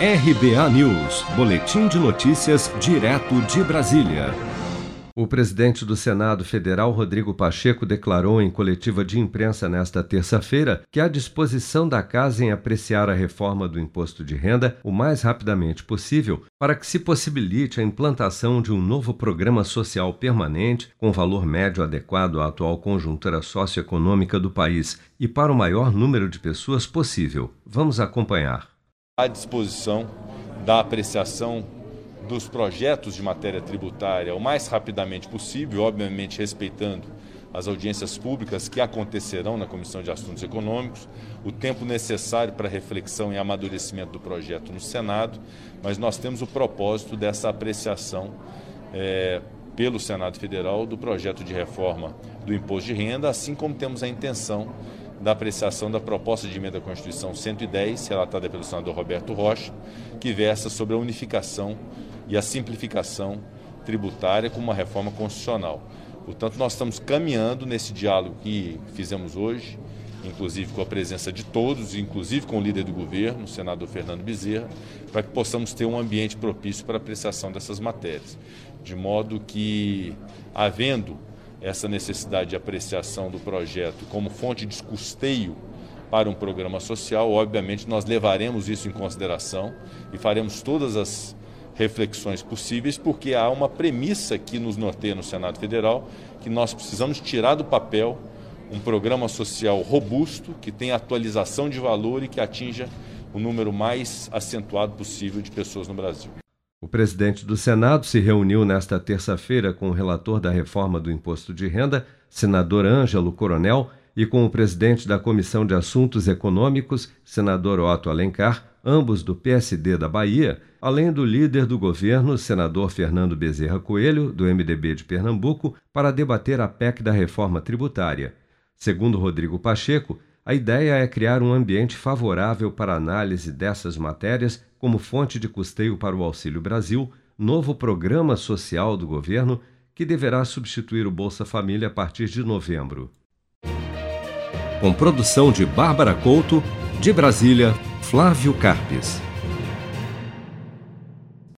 RBA News, Boletim de Notícias, direto de Brasília. O presidente do Senado Federal, Rodrigo Pacheco, declarou em coletiva de imprensa nesta terça-feira que há disposição da Casa em apreciar a reforma do imposto de renda o mais rapidamente possível para que se possibilite a implantação de um novo programa social permanente com valor médio adequado à atual conjuntura socioeconômica do país e para o maior número de pessoas possível. Vamos acompanhar à disposição da apreciação dos projetos de matéria tributária o mais rapidamente possível, obviamente respeitando as audiências públicas que acontecerão na Comissão de Assuntos Econômicos, o tempo necessário para reflexão e amadurecimento do projeto no Senado, mas nós temos o propósito dessa apreciação é, pelo Senado Federal do projeto de reforma do imposto de renda, assim como temos a intenção da apreciação da proposta de emenda à Constituição 110, relatada pelo senador Roberto Rocha, que versa sobre a unificação e a simplificação tributária como uma reforma constitucional. Portanto, nós estamos caminhando nesse diálogo que fizemos hoje, inclusive com a presença de todos, inclusive com o líder do governo, o senador Fernando Bezerra, para que possamos ter um ambiente propício para a apreciação dessas matérias. De modo que, havendo essa necessidade de apreciação do projeto como fonte de custeio para um programa social, obviamente nós levaremos isso em consideração e faremos todas as reflexões possíveis, porque há uma premissa que nos norteia no Senado Federal, que nós precisamos tirar do papel um programa social robusto, que tenha atualização de valor e que atinja o número mais acentuado possível de pessoas no Brasil. O presidente do Senado se reuniu nesta terça-feira com o relator da reforma do imposto de renda, senador Ângelo Coronel, e com o presidente da Comissão de Assuntos Econômicos, senador Otto Alencar, ambos do PSD da Bahia, além do líder do governo, senador Fernando Bezerra Coelho, do MDB de Pernambuco, para debater a PEC da reforma tributária. Segundo Rodrigo Pacheco, a ideia é criar um ambiente favorável para análise dessas matérias como fonte de custeio para o Auxílio Brasil, novo programa social do governo que deverá substituir o Bolsa Família a partir de novembro. Com produção de Bárbara Couto, de Brasília, Flávio Carpes.